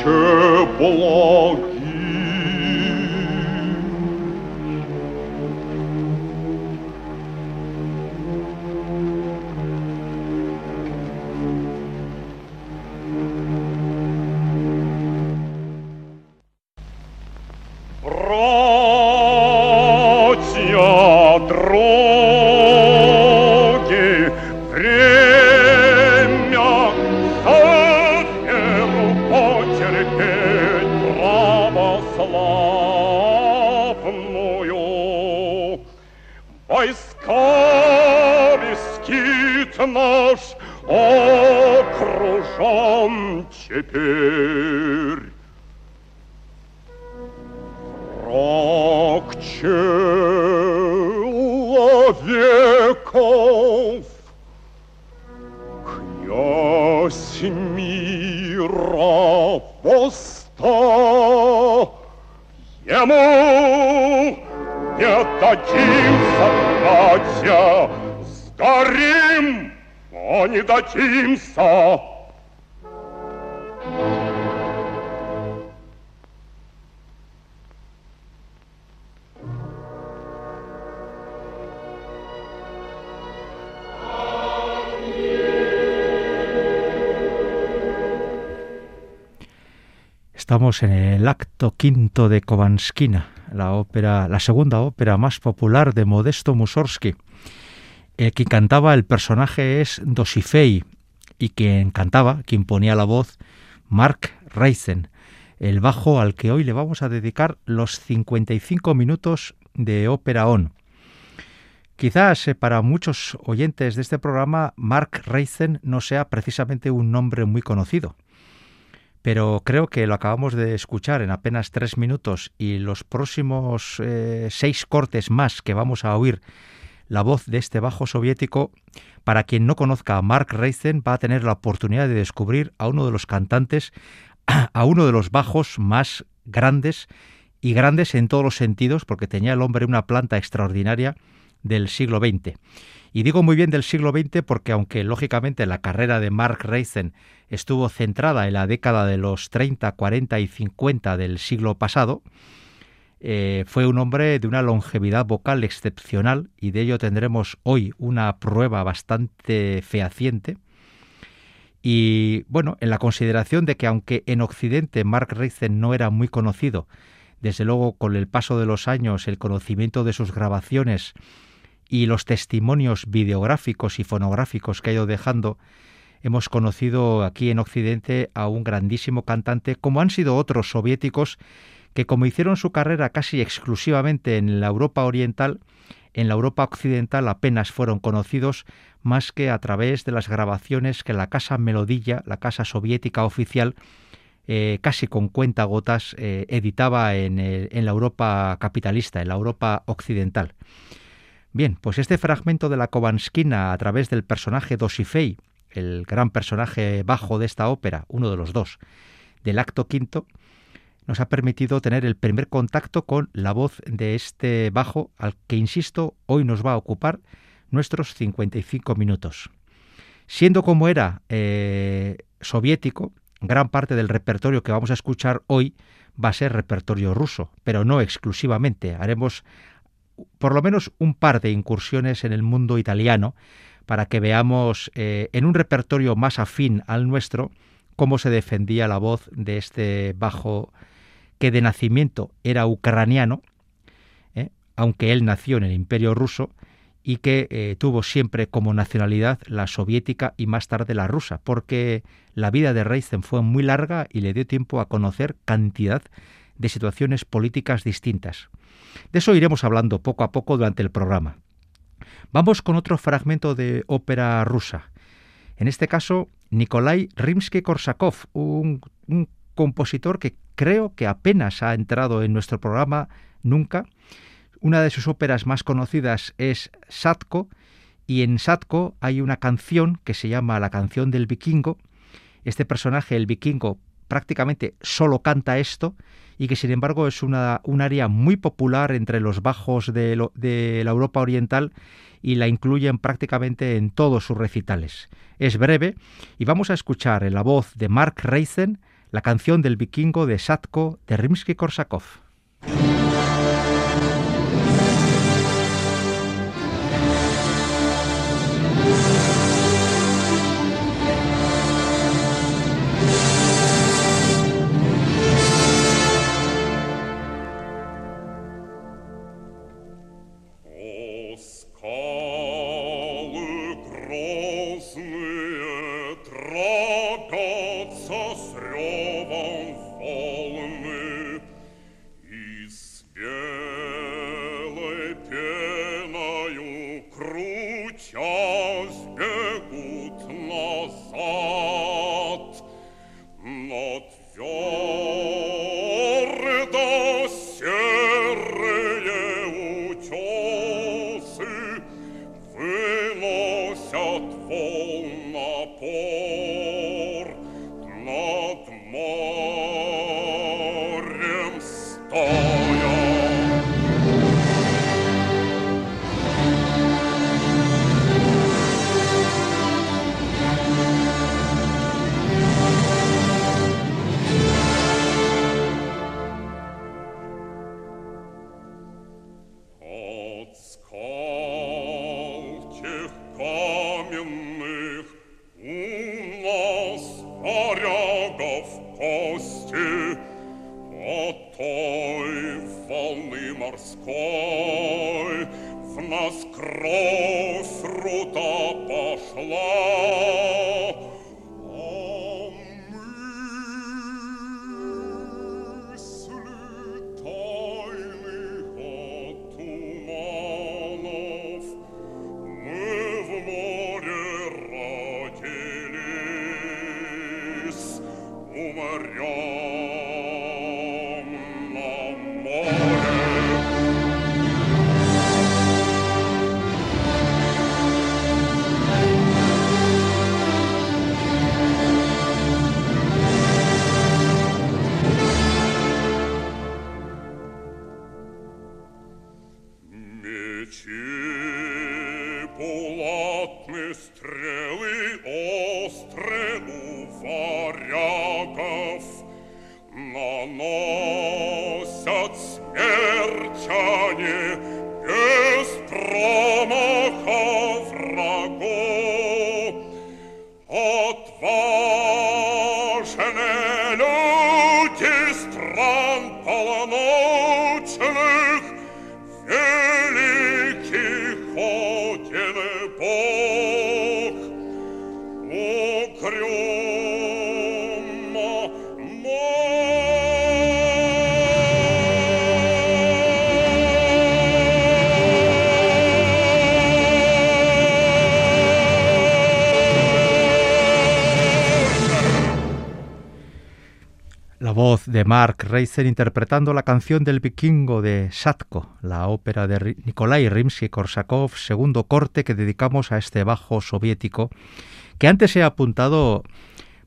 ще благо. En el acto quinto de Kovanskina, la ópera, la segunda ópera más popular de Modesto Mussorgsky. El que cantaba el personaje es Dosifei y quien cantaba, quien ponía la voz, Mark Reisen, el bajo al que hoy le vamos a dedicar los 55 minutos de ópera on. Quizás eh, para muchos oyentes de este programa Mark Reisen no sea precisamente un nombre muy conocido pero creo que lo acabamos de escuchar en apenas tres minutos y los próximos eh, seis cortes más que vamos a oír la voz de este bajo soviético, para quien no conozca a Mark Reisen, va a tener la oportunidad de descubrir a uno de los cantantes, a uno de los bajos más grandes y grandes en todos los sentidos, porque tenía el hombre una planta extraordinaria del siglo XX. Y digo muy bien del siglo XX porque aunque lógicamente la carrera de Mark Reisen estuvo centrada en la década de los 30, 40 y 50 del siglo pasado, eh, fue un hombre de una longevidad vocal excepcional y de ello tendremos hoy una prueba bastante fehaciente. Y bueno, en la consideración de que aunque en Occidente Mark Reisen no era muy conocido, desde luego con el paso de los años el conocimiento de sus grabaciones y los testimonios videográficos y fonográficos que ha ido dejando, hemos conocido aquí en Occidente a un grandísimo cantante, como han sido otros soviéticos que como hicieron su carrera casi exclusivamente en la Europa oriental, en la Europa occidental apenas fueron conocidos más que a través de las grabaciones que la Casa Melodilla, la Casa Soviética oficial, eh, casi con cuenta gotas, eh, editaba en la Europa capitalista, en la Europa occidental. Bien, pues este fragmento de la Kovanskina a través del personaje Dosifei, el gran personaje bajo de esta ópera, uno de los dos, del acto quinto, nos ha permitido tener el primer contacto con la voz de este bajo al que, insisto, hoy nos va a ocupar nuestros 55 minutos. Siendo como era eh, soviético, gran parte del repertorio que vamos a escuchar hoy va a ser repertorio ruso, pero no exclusivamente. Haremos por lo menos un par de incursiones en el mundo italiano para que veamos eh, en un repertorio más afín al nuestro cómo se defendía la voz de este bajo que de nacimiento era ucraniano, eh, aunque él nació en el imperio ruso, y que eh, tuvo siempre como nacionalidad la soviética y más tarde la rusa, porque la vida de Reisen fue muy larga y le dio tiempo a conocer cantidad de situaciones políticas distintas. De eso iremos hablando poco a poco durante el programa. Vamos con otro fragmento de ópera rusa. En este caso, Nikolai Rimsky-Korsakov, un, un compositor que creo que apenas ha entrado en nuestro programa nunca. Una de sus óperas más conocidas es Satko, y en Satko hay una canción que se llama La canción del vikingo. Este personaje, el vikingo, prácticamente solo canta esto y que sin embargo es una, un área muy popular entre los bajos de, la Europa Oriental y la incluyen prácticamente en todos sus recitales. Es breve y vamos a escuchar en la voz de Mark Reisen la canción del vikingo de Satko de Rimsky-Korsakov. Mark Reiser interpretando la canción del vikingo de Satko, la ópera de Nikolai Rimsky-Korsakov, segundo corte que dedicamos a este bajo soviético, que antes he apuntado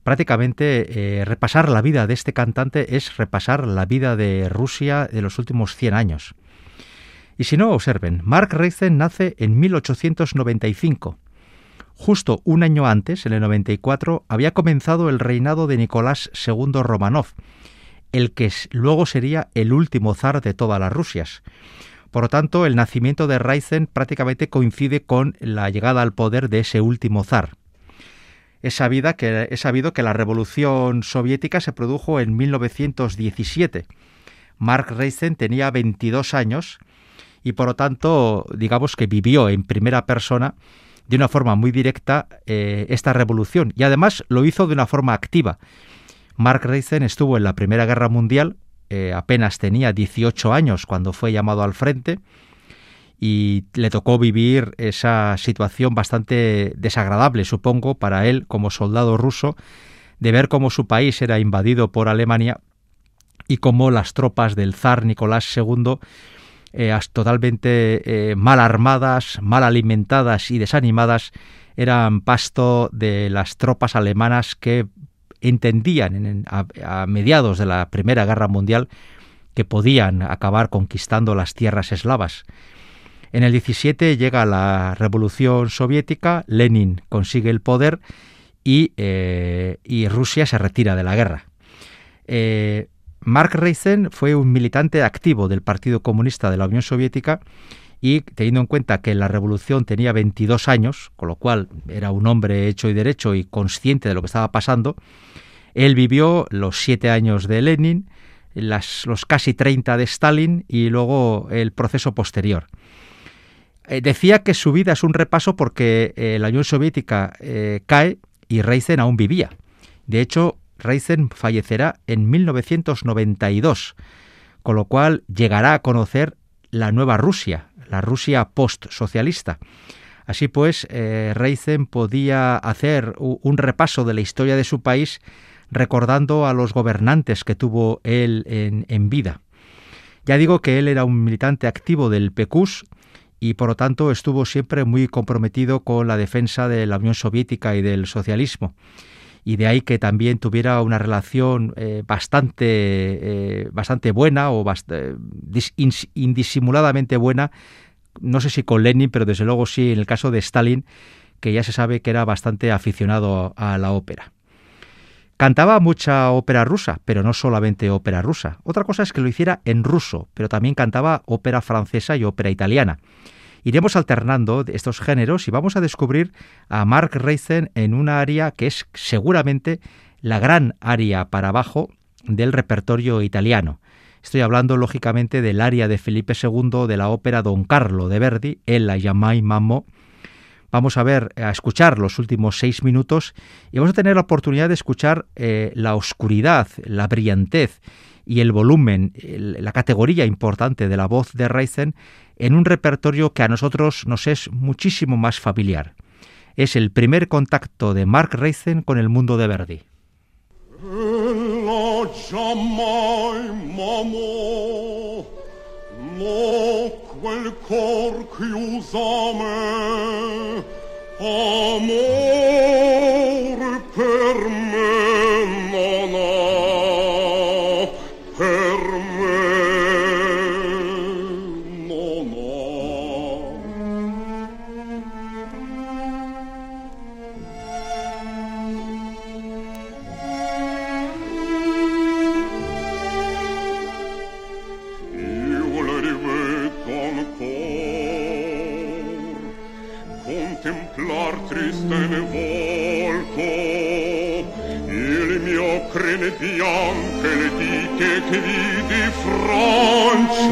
prácticamente eh, repasar la vida de este cantante es repasar la vida de Rusia de los últimos 100 años. Y si no, observen, Mark Reiser nace en 1895. Justo un año antes, en el 94, había comenzado el reinado de Nicolás II Romanov, el que luego sería el último zar de todas las Rusias. Por lo tanto, el nacimiento de Raizen prácticamente coincide con la llegada al poder de ese último zar. Es, que, es sabido que la revolución soviética se produjo en 1917. Mark Raizen tenía 22 años y por lo tanto, digamos que vivió en primera persona de una forma muy directa eh, esta revolución y además lo hizo de una forma activa Mark Reisen estuvo en la Primera Guerra Mundial, eh, apenas tenía 18 años cuando fue llamado al frente y le tocó vivir esa situación bastante desagradable, supongo, para él como soldado ruso, de ver cómo su país era invadido por Alemania y cómo las tropas del zar Nicolás II, eh, totalmente eh, mal armadas, mal alimentadas y desanimadas, eran pasto de las tropas alemanas que entendían a, mediados de la Primera Guerra Mundial que podían acabar conquistando las tierras eslavas. En el 17 llega la Revolución Soviética, Lenin consigue el poder y, eh, Rusia se retira de la guerra. Eh, Mark Reisen fue un militante activo del Partido Comunista de la Unión Soviética y teniendo en cuenta que la revolución tenía 22 años, con lo cual era un hombre hecho y derecho y consciente de lo que estaba pasando, él vivió los siete años de Lenin, los casi 30 de Stalin y luego el proceso posterior. Eh, decía que su vida es un repaso porque eh, la Unión Soviética eh, cae y Reisen aún vivía. De hecho, Reisen fallecerá en 1992, con lo cual llegará a conocer la nueva Rusia, la Rusia post-socialista. Así pues, eh, Reizen podía hacer un repaso de la historia de su país recordando a los gobernantes que tuvo él en, vida. Ya digo que él era un militante activo del PECUS y por lo tanto estuvo siempre muy comprometido con la defensa de la Unión Soviética y del socialismo. Y de ahí que también tuviera una relación eh, bastante, eh, bastante buena o indisimuladamente buena no sé si con Lenin, pero desde luego sí en el caso de Stalin, que ya se sabe que era bastante aficionado a la ópera. Cantaba mucha ópera rusa, pero no solamente ópera rusa. Otra cosa es que lo hiciera en ruso, pero también cantaba ópera francesa y ópera italiana. Iremos alternando estos géneros y vamos a descubrir a Mark Reisen en una área que es seguramente la gran área para abajo del repertorio italiano. Estoy hablando lógicamente del aria de Felipe II de la ópera Don Carlo de Verdi, El la Yamai Mammo. Vamos a ver, a escuchar los últimos seis minutos y vamos a tener la oportunidad de escuchar eh, la oscuridad, la brillantez y el volumen, la categoría importante de la voz de Reisen en un repertorio que a nosotros nos es muchísimo más familiar. Es el primer contacto de Mark Reisen con el mundo de Verdi. stelle bianche le dite che vi di fronte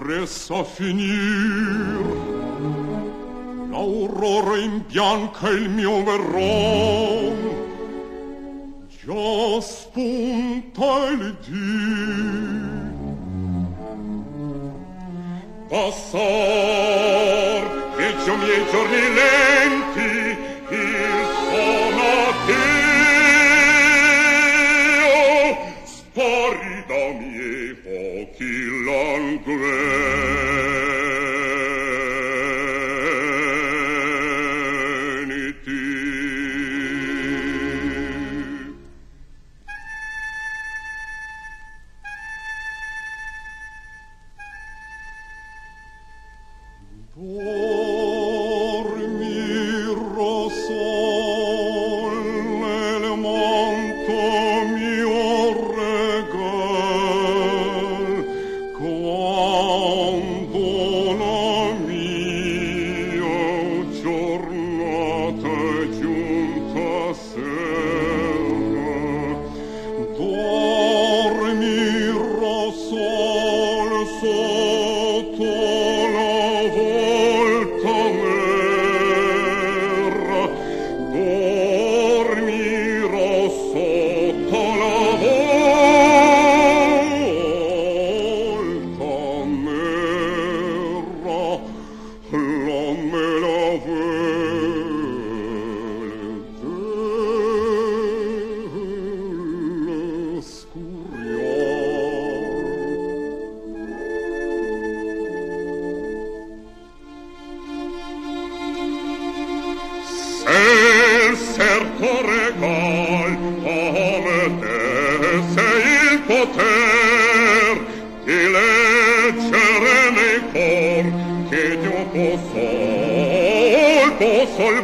pressa finir. L'aurora in bianca il mio verron già spunta il dì. Passar che miei giorni lenti al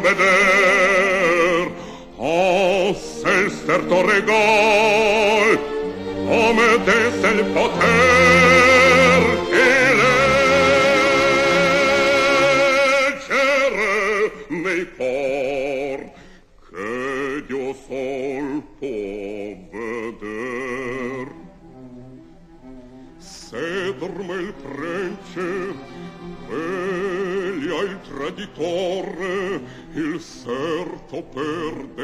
veder. A se il certo regal a me desse il poter per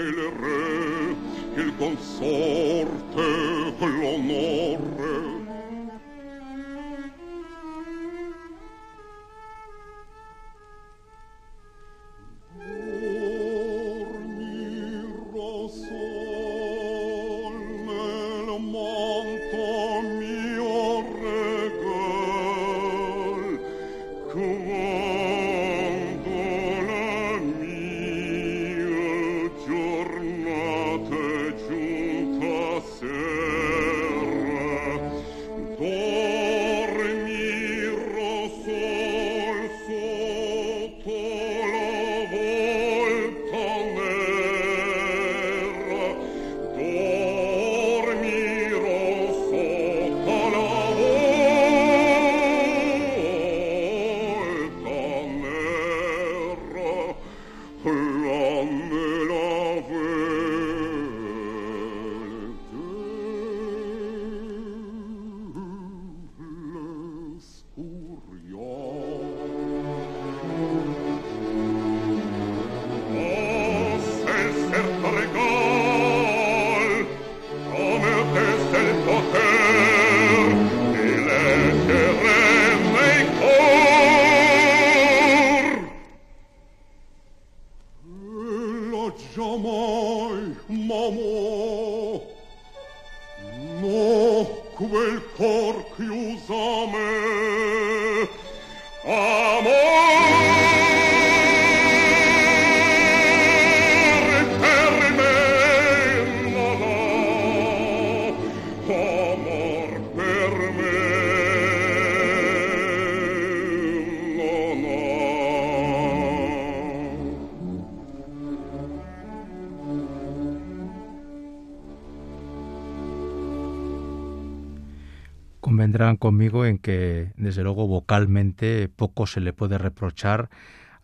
Convendrán conmigo en que, desde luego, vocalmente poco se le puede reprochar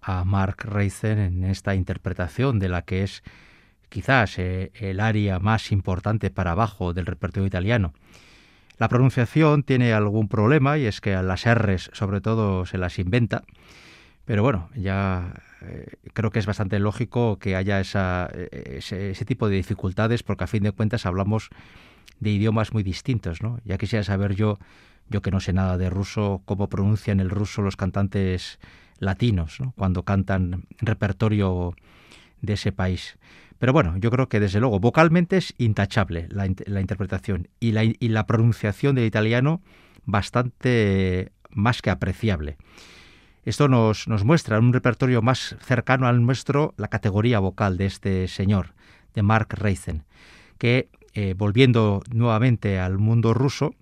a Mark Reisen en esta interpretación de la que es quizás eh, el área más importante para abajo del repertorio italiano. La pronunciación tiene algún problema y es que a las R's sobre todo se las inventa, pero bueno, ya eh, creo que es bastante lógico que haya esa, eh, ese, ese tipo de dificultades porque a fin de cuentas hablamos de idiomas muy distintos, ¿no? Ya quisiera saber yo, yo que no sé nada de ruso, cómo pronuncian el ruso los cantantes latinos, ¿no? Cuando cantan repertorio de ese país. Pero bueno, yo creo que desde luego vocalmente es intachable la, interpretación y la, pronunciación del italiano bastante más que apreciable. Esto nos, nos muestra un repertorio más cercano al nuestro la categoría vocal de este señor, de Mark Reisen, que eh, volviendo nuevamente al mundo ruso,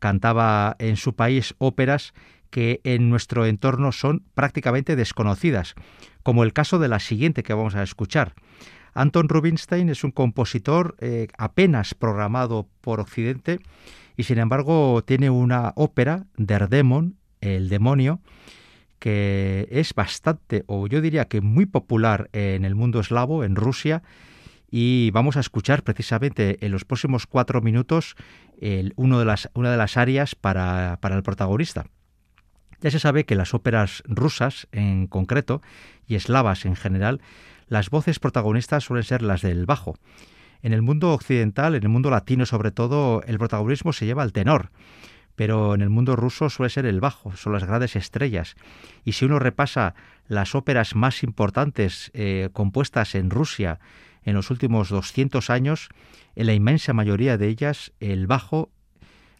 cantaba en su país óperas que en nuestro entorno son prácticamente desconocidas, como el caso de la siguiente que vamos a escuchar. Anton Rubinstein es un compositor eh, apenas programado por Occidente y sin embargo tiene una ópera, Der Demon, El demonio, que es bastante, o yo diría que muy popular en el mundo eslavo, en Rusia, y vamos a escuchar precisamente en los próximos cuatro minutos el, de las, una de las áreas para, para el protagonista. Ya se sabe que las óperas rusas en concreto y eslavas en general, las voces protagonistas suelen ser las del bajo. En el mundo occidental, en el mundo latino sobre todo, el protagonismo se lleva al tenor, pero en el mundo ruso suele ser el bajo, son las grandes estrellas. Y si uno repasa las óperas más importantes eh, compuestas en Rusia en los últimos 200 años, en la inmensa mayoría de ellas, el bajo,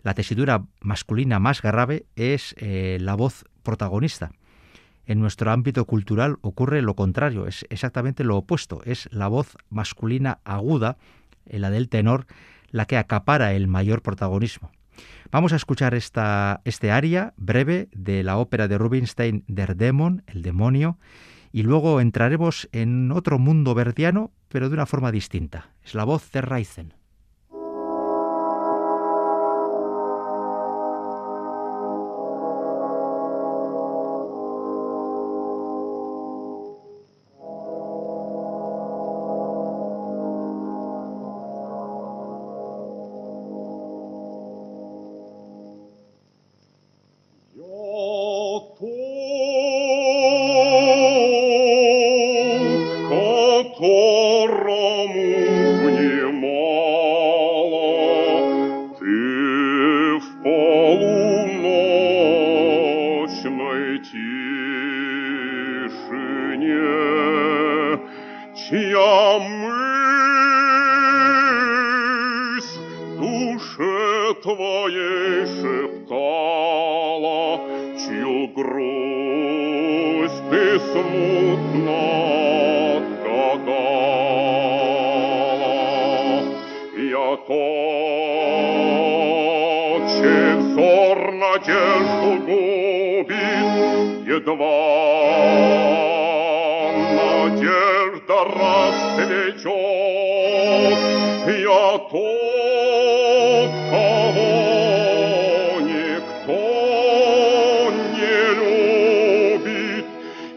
la tesitura masculina más grave, es eh, la voz protagonista. En nuestro ámbito cultural ocurre lo contrario, es exactamente lo opuesto, es la voz masculina aguda, la del tenor, la que acapara el mayor protagonismo. Vamos a escuchar esta, este aria breve de la ópera de Rubinstein Der Dämon, el demonio, y luego entraremos en otro mundo verdiano, pero de una forma distinta. Es la voz de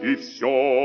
Reisen.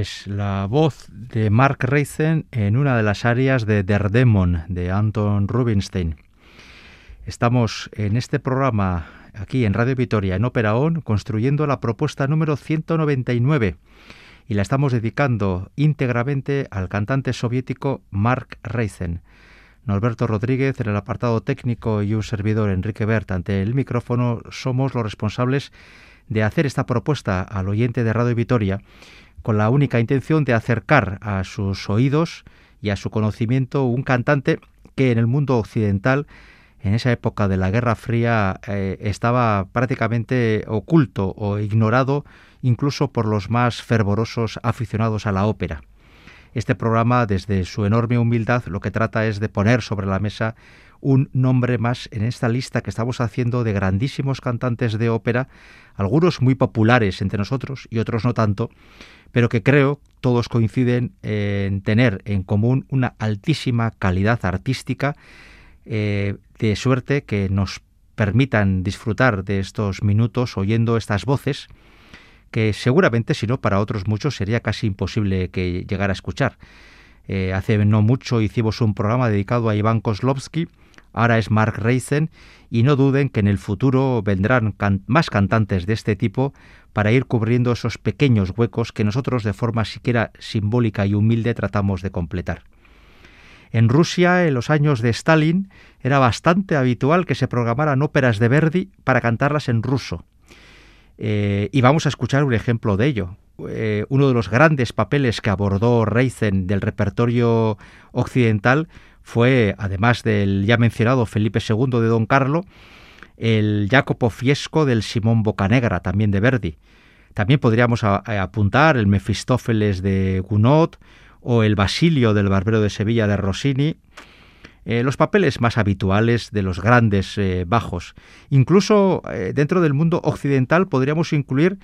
Es la voz de Mark Reisen en una de las áreas de Der Dämon de Anton Rubinstein. Estamos en este programa aquí en Radio Vitoria, en Ópera On, construyendo la propuesta número 199 y la estamos dedicando íntegramente al cantante soviético Mark Reisen. Norberto Rodríguez en el apartado técnico y un servidor Enrique Bert ante el micrófono somos los responsables de hacer esta propuesta al oyente de Radio Vitoria con la única intención de acercar a sus oídos y a su conocimiento un cantante que en el mundo occidental, en esa época de la Guerra Fría, eh, estaba prácticamente oculto o ignorado incluso por los más fervorosos aficionados a la ópera. Este programa, desde su enorme humildad, lo que trata es de poner sobre la mesa un nombre más en esta lista que estamos haciendo de grandísimos cantantes de ópera, algunos muy populares entre nosotros y otros no tanto, pero que creo todos coinciden en tener en común una altísima calidad artística, eh, de suerte que nos permitan disfrutar de estos minutos oyendo estas voces que seguramente, si no para otros muchos, sería casi imposible que llegara a escuchar. Eh, hace no mucho hicimos un programa dedicado a Iván Kozlovsky, ahora es Mark Reisen, y no duden que en el futuro vendrán más cantantes de este tipo para ir cubriendo esos pequeños huecos que nosotros de forma siquiera simbólica y humilde tratamos de completar. En Rusia, en los años de Stalin, era bastante habitual que se programaran óperas de Verdi para cantarlas en ruso. Eh, y vamos a escuchar un ejemplo de ello. Eh, uno de los grandes papeles que abordó Reisen del repertorio occidental fue, además del ya mencionado Felipe II de Don Carlo, el Jacopo Fiesco del Simón Bocanegra, también de Verdi. También podríamos apuntar el Mefistófeles de Gounod o el Basilio del Barbero de Sevilla de Rossini, eh, los papeles más habituales de los grandes eh, bajos. Incluso eh, dentro del mundo occidental podríamos incluir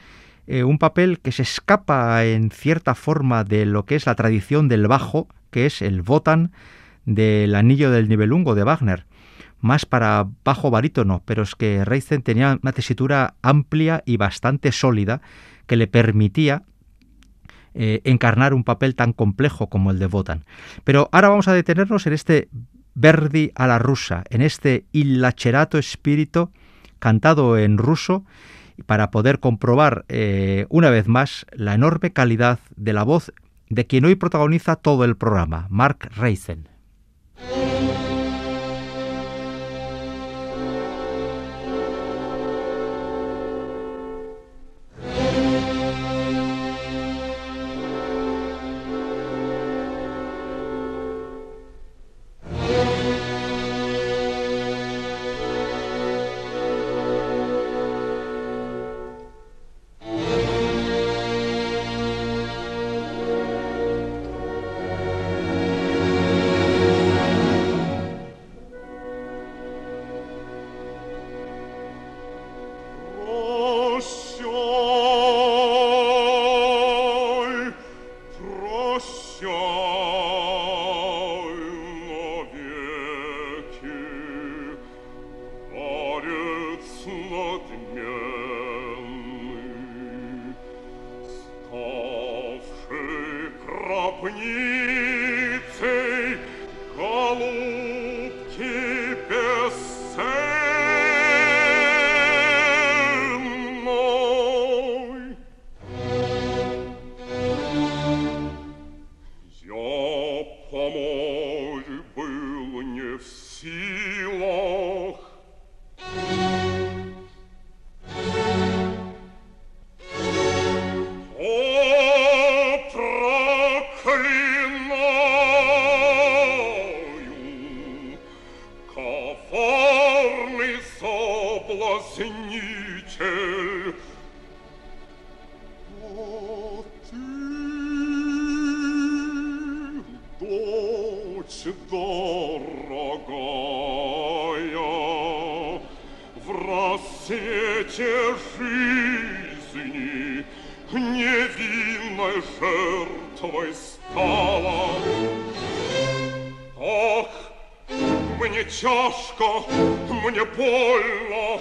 un papel que se escapa en cierta forma de lo que es la tradición del bajo, que es el Wotan del Anillo del Nibelungo de Wagner, más para bajo barítono, pero es que Reisen tenía una tesitura amplia y bastante sólida que le permitía encarnar un papel tan complejo como el de Wotan. Pero ahora vamos a detenernos en este Verdi a la rusa, en este illacherato espíritu cantado en ruso, para poder comprobar eh, una vez más la enorme calidad de la voz de quien hoy protagoniza todo el programa, Mark Reisen. жертвой стала. Ох, мне тяжко, мне больно,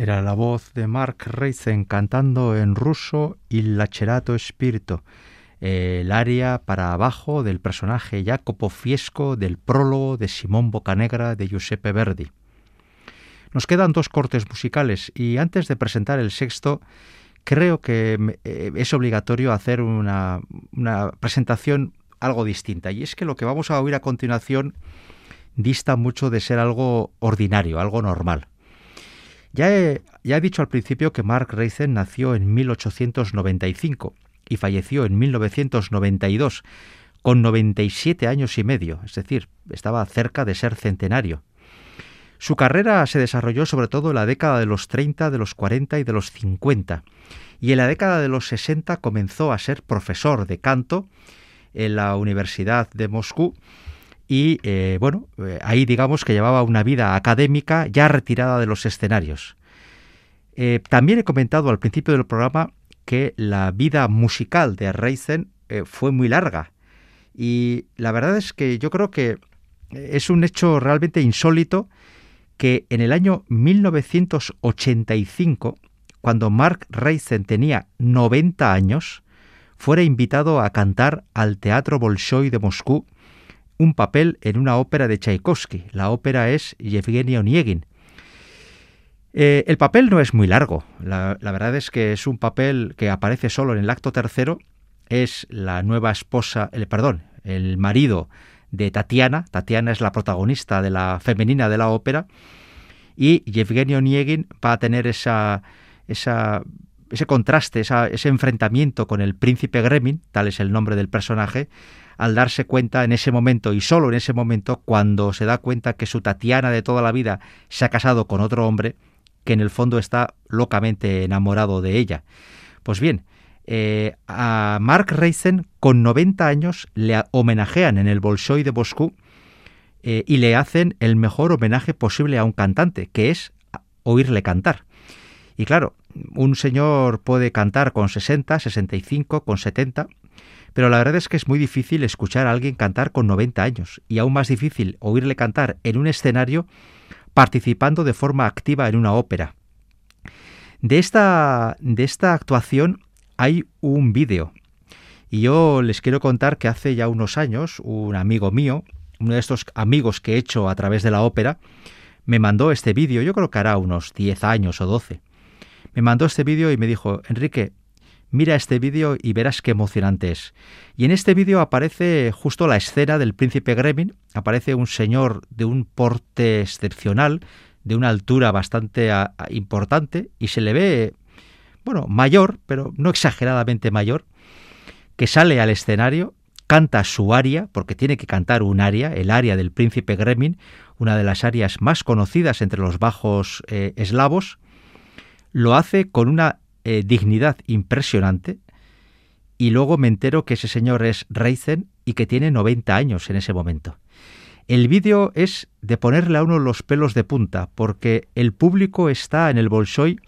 Era la voz de Mark Reisen cantando en ruso Il Lacerato Spirito, el aria para abajo del personaje Jacopo Fiesco del prólogo de Simón Bocanegra de Giuseppe Verdi. Nos quedan dos cortes musicales y antes de presentar el sexto, creo que eh, es obligatorio hacer una presentación algo distinta. Y es que lo que vamos a oír a continuación dista mucho de ser algo ordinario, algo normal. Ya he, ya he dicho al principio que Mark Reisen nació en 1895 y falleció en 1992, con 97 años y medio, es decir, estaba cerca de ser centenario. Su carrera se desarrolló sobre todo en la década de los 30, de los 40 y de los 50, y en la década de los 60 comenzó a ser profesor de canto en la Universidad de Moscú y eh, bueno, eh, ahí digamos que llevaba una vida académica ya retirada de los escenarios. Eh, también he comentado al principio del programa que la vida musical de Reisen fue muy larga y la verdad es que yo creo que es un hecho realmente insólito que en el año 1985, cuando Mark Reisen tenía 90 años, fuera invitado a cantar al Teatro Bolshoi de Moscú un papel en una ópera de Tchaikovsky. La ópera es Yevgeny Onegin. Eh, el papel no es muy largo. La, verdad es que es un papel que aparece solo en el acto tercero. Es la nueva esposa, el, perdón, el marido de Tatiana. Tatiana es la protagonista de la femenina de la ópera. Y Yevgeny Onegin va a tener esa, esa, ese contraste, ese enfrentamiento con el príncipe Gremin, tal es el nombre del personaje, al darse cuenta en ese momento y solo en ese momento cuando se da cuenta que su Tatiana de toda la vida se ha casado con otro hombre que en el fondo está locamente enamorado de ella. Pues bien, eh, a Mark Reisen con 90 años le homenajean en el Bolshoi de Moscú eh, y le hacen el mejor homenaje posible a un cantante, que es oírle cantar. Y claro, un señor puede cantar con 60, 65, con 70, pero la verdad es que es muy difícil escuchar a alguien cantar con 90 años y aún más difícil oírle cantar en un escenario participando de forma activa en una ópera. De esta, de esta actuación hay un vídeo Y yo les quiero contar que hace ya unos años un amigo mío, uno de estos amigos que he hecho a través de la ópera, me mandó este vídeo, yo creo que hará unos 10 años o 12. Me mandó este vídeo y me dijo, Enrique, mira este vídeo y verás qué emocionante es. Y en este vídeo aparece justo la escena del príncipe Gremlin, aparece un señor de un porte excepcional, de una altura bastante importante, y se le ve, bueno, mayor, pero no exageradamente mayor, que sale al escenario, canta su aria, porque tiene que cantar un aria, el aria del príncipe Gremlin, una de las arias más conocidas entre los bajos eh, eslavos, lo hace con una eh, dignidad impresionante y luego me entero que ese señor es Reizen y que tiene 90 años en ese momento. El vídeo es de ponerle a uno los pelos de punta porque el público está en el Bolshoi,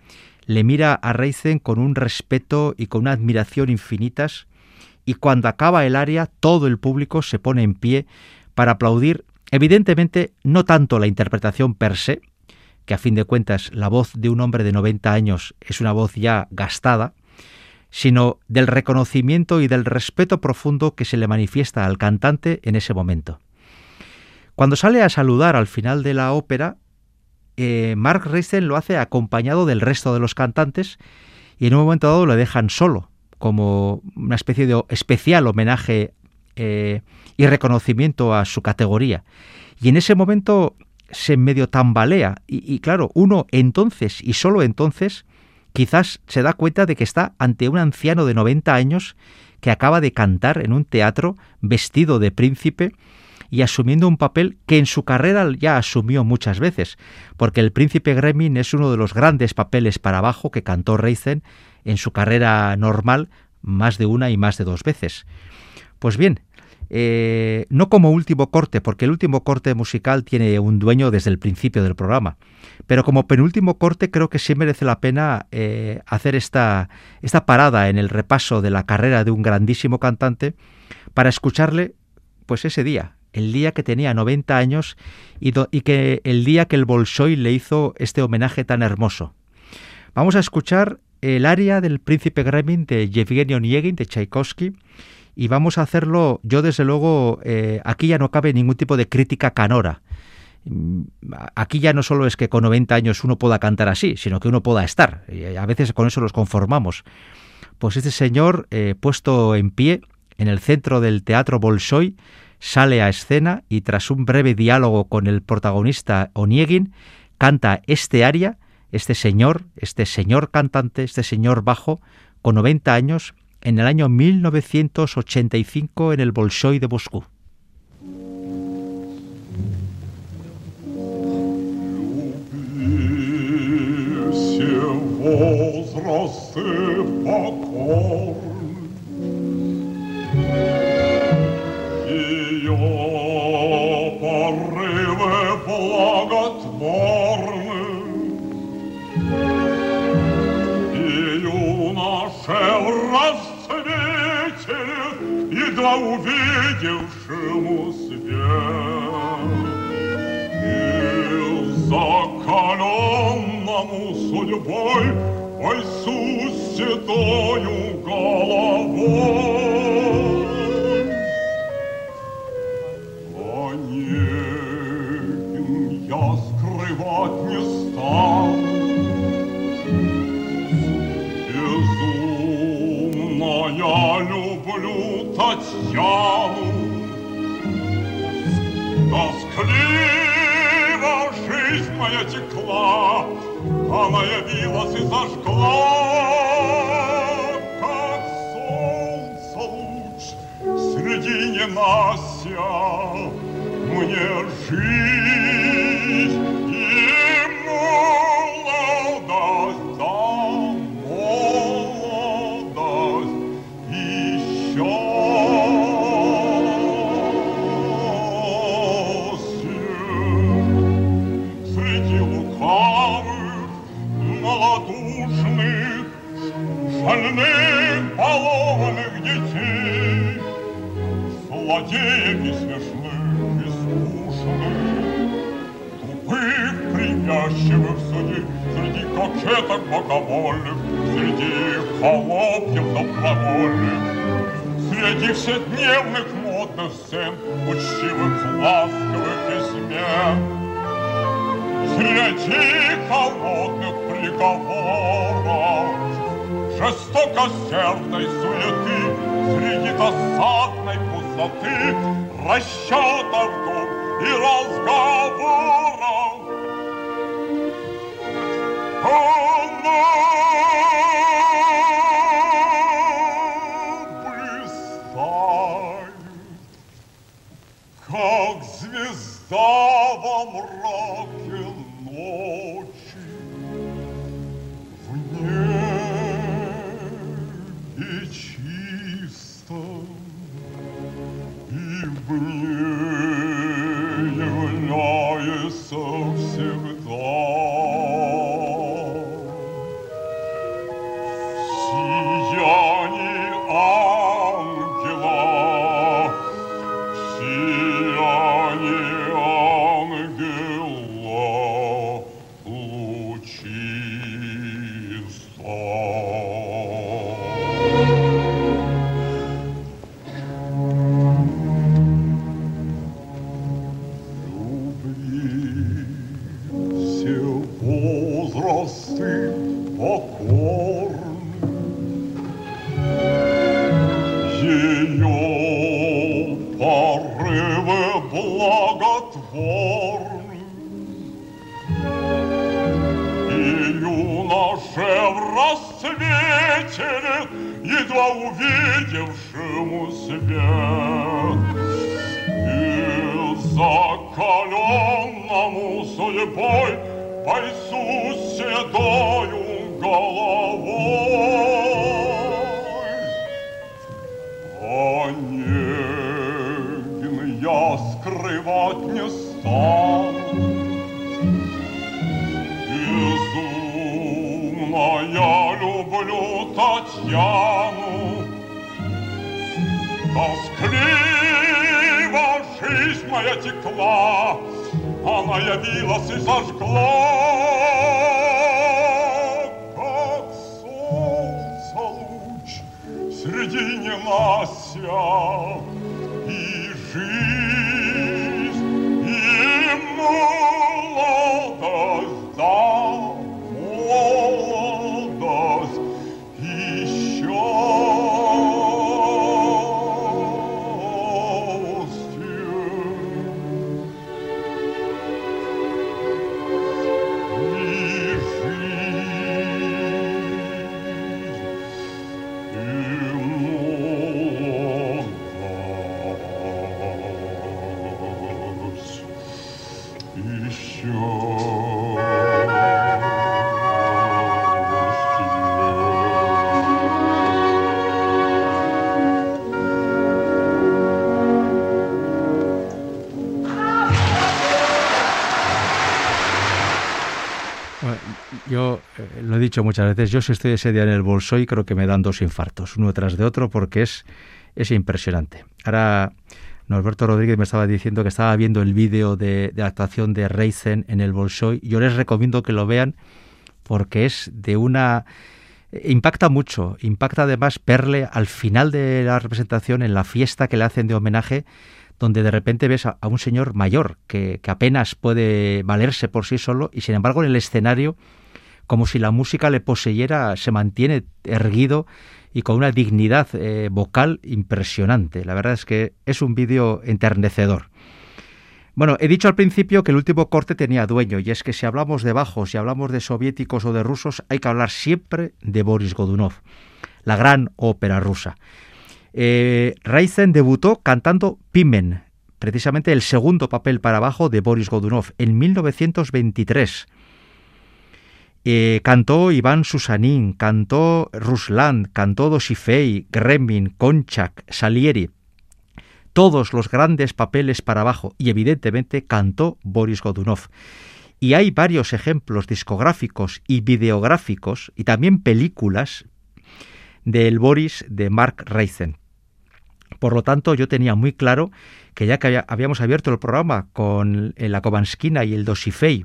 le mira a Reizen con un respeto y con una admiración infinitas y cuando acaba el área todo el público se pone en pie para aplaudir evidentemente no tanto la interpretación per se, a fin de cuentas la voz de un hombre de 90 años es una voz ya gastada, sino del reconocimiento y del respeto profundo que se le manifiesta al cantante en ese momento. Cuando sale a saludar al final de la ópera, eh, Mark Reisen lo hace acompañado del resto de los cantantes y en un momento dado le dejan solo, como una especie de especial homenaje eh, y reconocimiento a su categoría. Y en ese momento se medio tambalea y, claro, uno entonces y solo entonces quizás se da cuenta de que está ante un anciano de 90 años que acaba de cantar en un teatro vestido de príncipe y asumiendo un papel que en su carrera ya asumió muchas veces, porque el príncipe Gremlin es uno de los grandes papeles para abajo que cantó Reisen en su carrera normal más de una y más de dos veces. Pues bien, eh, no como último corte, porque el último corte musical tiene un dueño desde el principio del programa, pero como penúltimo corte creo que sí merece la pena eh, hacer esta, esta parada en el repaso de la carrera de un grandísimo cantante para escucharle pues ese día, el día que tenía 90 años y, que el día que el Bolshoi le hizo este homenaje tan hermoso. Vamos a escuchar el aria del príncipe Gremlin de Yevgeny Onegin de Tchaikovsky y vamos a hacerlo, yo desde luego, eh, aquí ya no cabe ningún tipo de crítica canora. Mm, aquí ya no solo es que con 90 años uno pueda cantar así, sino que uno pueda estar. Y a veces con eso los conformamos. Pues este señor, eh, puesto en pie en el centro del Teatro Bolshoi, sale a escena y tras un breve diálogo con el protagonista Oniegin, canta este aria, este señor, este señor cantante, este señor bajo, con 90 años, en el año 1985 en el Bolshoi de Moscú. Едва увидевшему свет. И закаленному судьбой бойцу седою головой. Татьяну. Тоскливо жизнь моя текла, Она явилась и зажгла, Как солнце луч среди ненастья Мне жизнь Злодеев смешных и скучных, Тупых, привязчивых судей, Среди кокеток богомольных, Среди холопьев добровольных, Среди вседневных модных сцен, Учтивых, ласковых измен, Среди холодных приговоров, Жестокосердной суеты, Среди досадной красоты, расчетов губ и разговор. Я скрывать не стану, Безумно я люблю Татьяну, Тоскливо жизнь моя текла, Она явилась и зажгла, Как солнце луч среди ненастья, muchas veces, yo si estoy ese día en el Bolshoi creo que me dan dos infartos, uno tras de otro, porque es, es impresionante. Ahora, Norberto Rodríguez me estaba diciendo que estaba viendo el vídeo de, de actuación de Reisen en el Bolshoi. Yo les recomiendo que lo vean porque es de una... Impacta mucho, impacta además verle al final de la representación, en la fiesta que le hacen de homenaje, donde de repente ves a, a un señor mayor que, que, apenas puede valerse por sí solo y sin embargo en el escenario, como si la música le poseyera, se mantiene erguido y con una dignidad eh, vocal impresionante. La verdad es que es un vídeo enternecedor. Bueno, he dicho al principio que el último corte tenía dueño, y es que si hablamos de bajos, si hablamos de soviéticos o de rusos, hay que hablar siempre de Boris Godunov, la gran ópera rusa. Eh, debutó cantando Pimen, precisamente el segundo papel para bajo de Boris Godunov, en 1923. Eh, cantó Iván Susanin, cantó Ruslan, cantó Dosifei, Gremlin, Konchak, Salieri. Todos los grandes papeles para bajo y evidentemente cantó Boris Godunov. Y hay varios ejemplos discográficos y videográficos y también películas del Boris de Mark Reisen. Por lo tanto, yo tenía muy claro que ya que habíamos abierto el programa con la Kovanskina y el Dosifei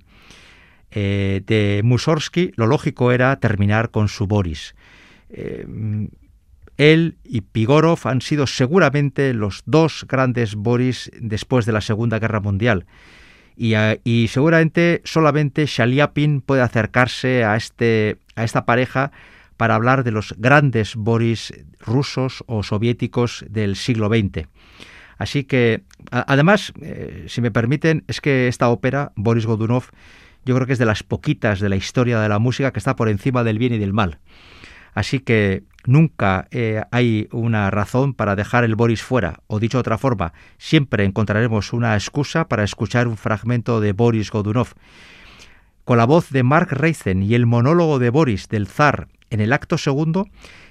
eh, de Mussorgsky, lo lógico era terminar con su Boris. Eh, Él y Pigorov han sido seguramente los dos grandes Boris después de la Segunda Guerra Mundial. Y, y seguramente solamente Shaliapin puede acercarse a, este, a esta pareja para hablar de los grandes Boris rusos o soviéticos del siglo XX. Así que, además, eh, si me permiten, es que esta ópera, Boris Godunov, yo creo que es de las poquitas de la historia de la música que está por encima del bien y del mal. Así que nunca eh, hay una razón para dejar el Boris fuera, o dicho de otra forma, siempre encontraremos una excusa para escuchar un fragmento de Boris Godunov. Con la voz de Mark Reisen y el monólogo de Boris del zar en el acto segundo,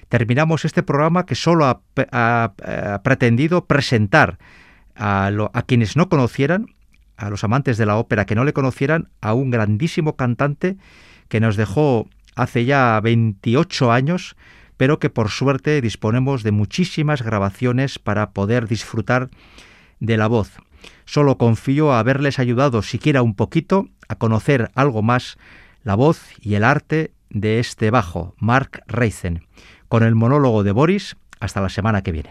terminamos este programa que solo ha, pretendido presentar a, a quienes no conocieran, a los amantes de la ópera que no le conocieran, a un grandísimo cantante que nos dejó hace ya 28 años, pero que por suerte disponemos de muchísimas grabaciones para poder disfrutar de la voz. Solo confío haberles ayudado siquiera un poquito a conocer algo más la voz y el arte de este bajo, Mark Reisen, con el monólogo de Boris. Hasta la semana que viene.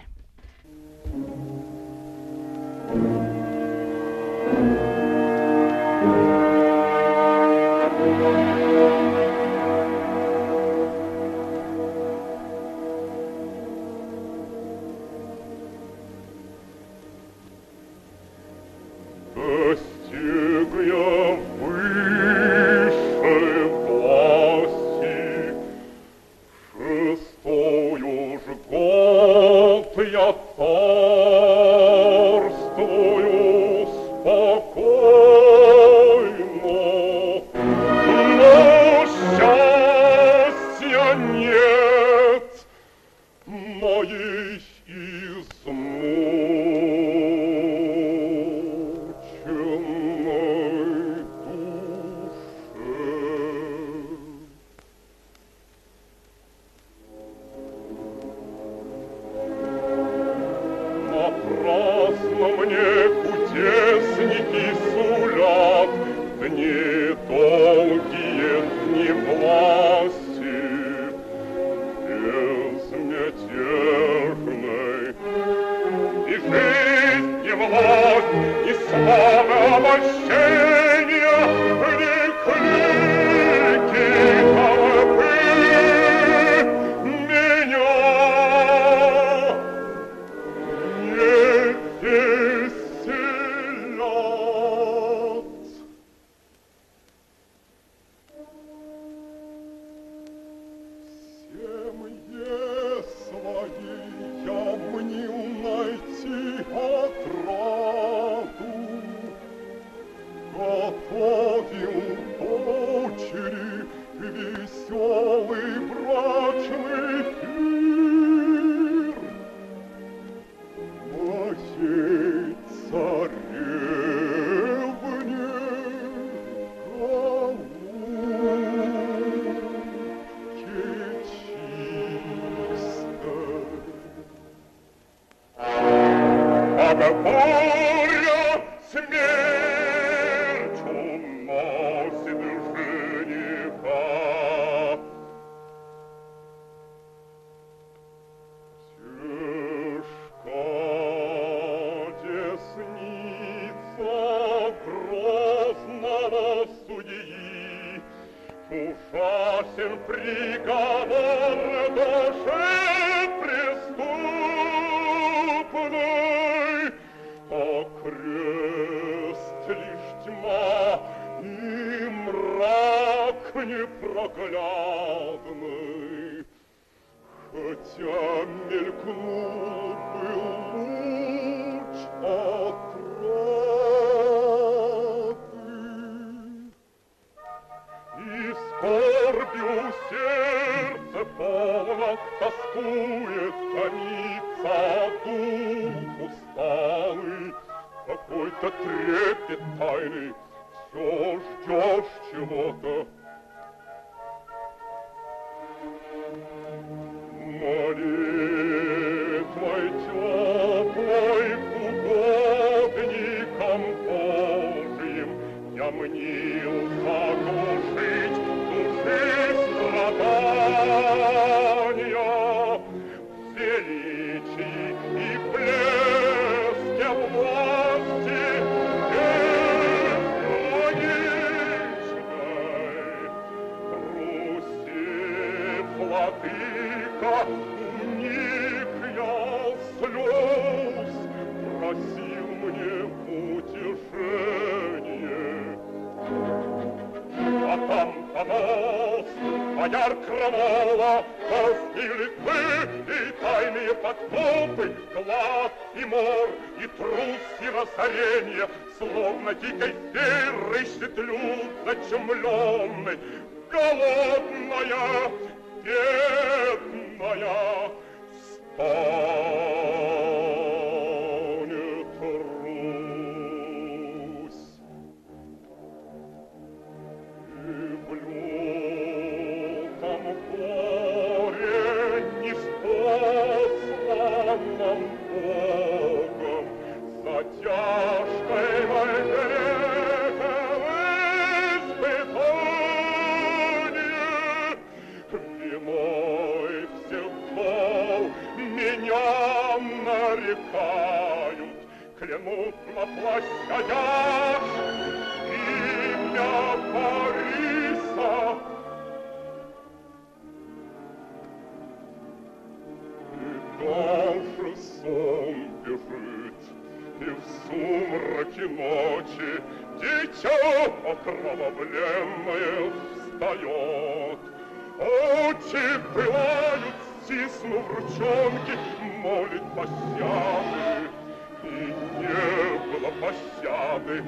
судьи. Ужасен приговор душе преступной, О крест лишь тьма и мрак непроглядный. Хотя мелькнул Прусьего соренья, словно дикой феры, ищет люд зачумленный, голодная, бедная, стал. Площадях имя Бориса. И даже сон бежит, и в сумраке ночи дитя окровавленное встает. Очи пылают, стиснув ручонки, молит пощады. И не было пощады,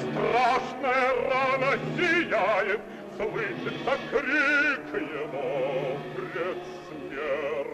страшная рана сияет, Слышится крик его предсмертный.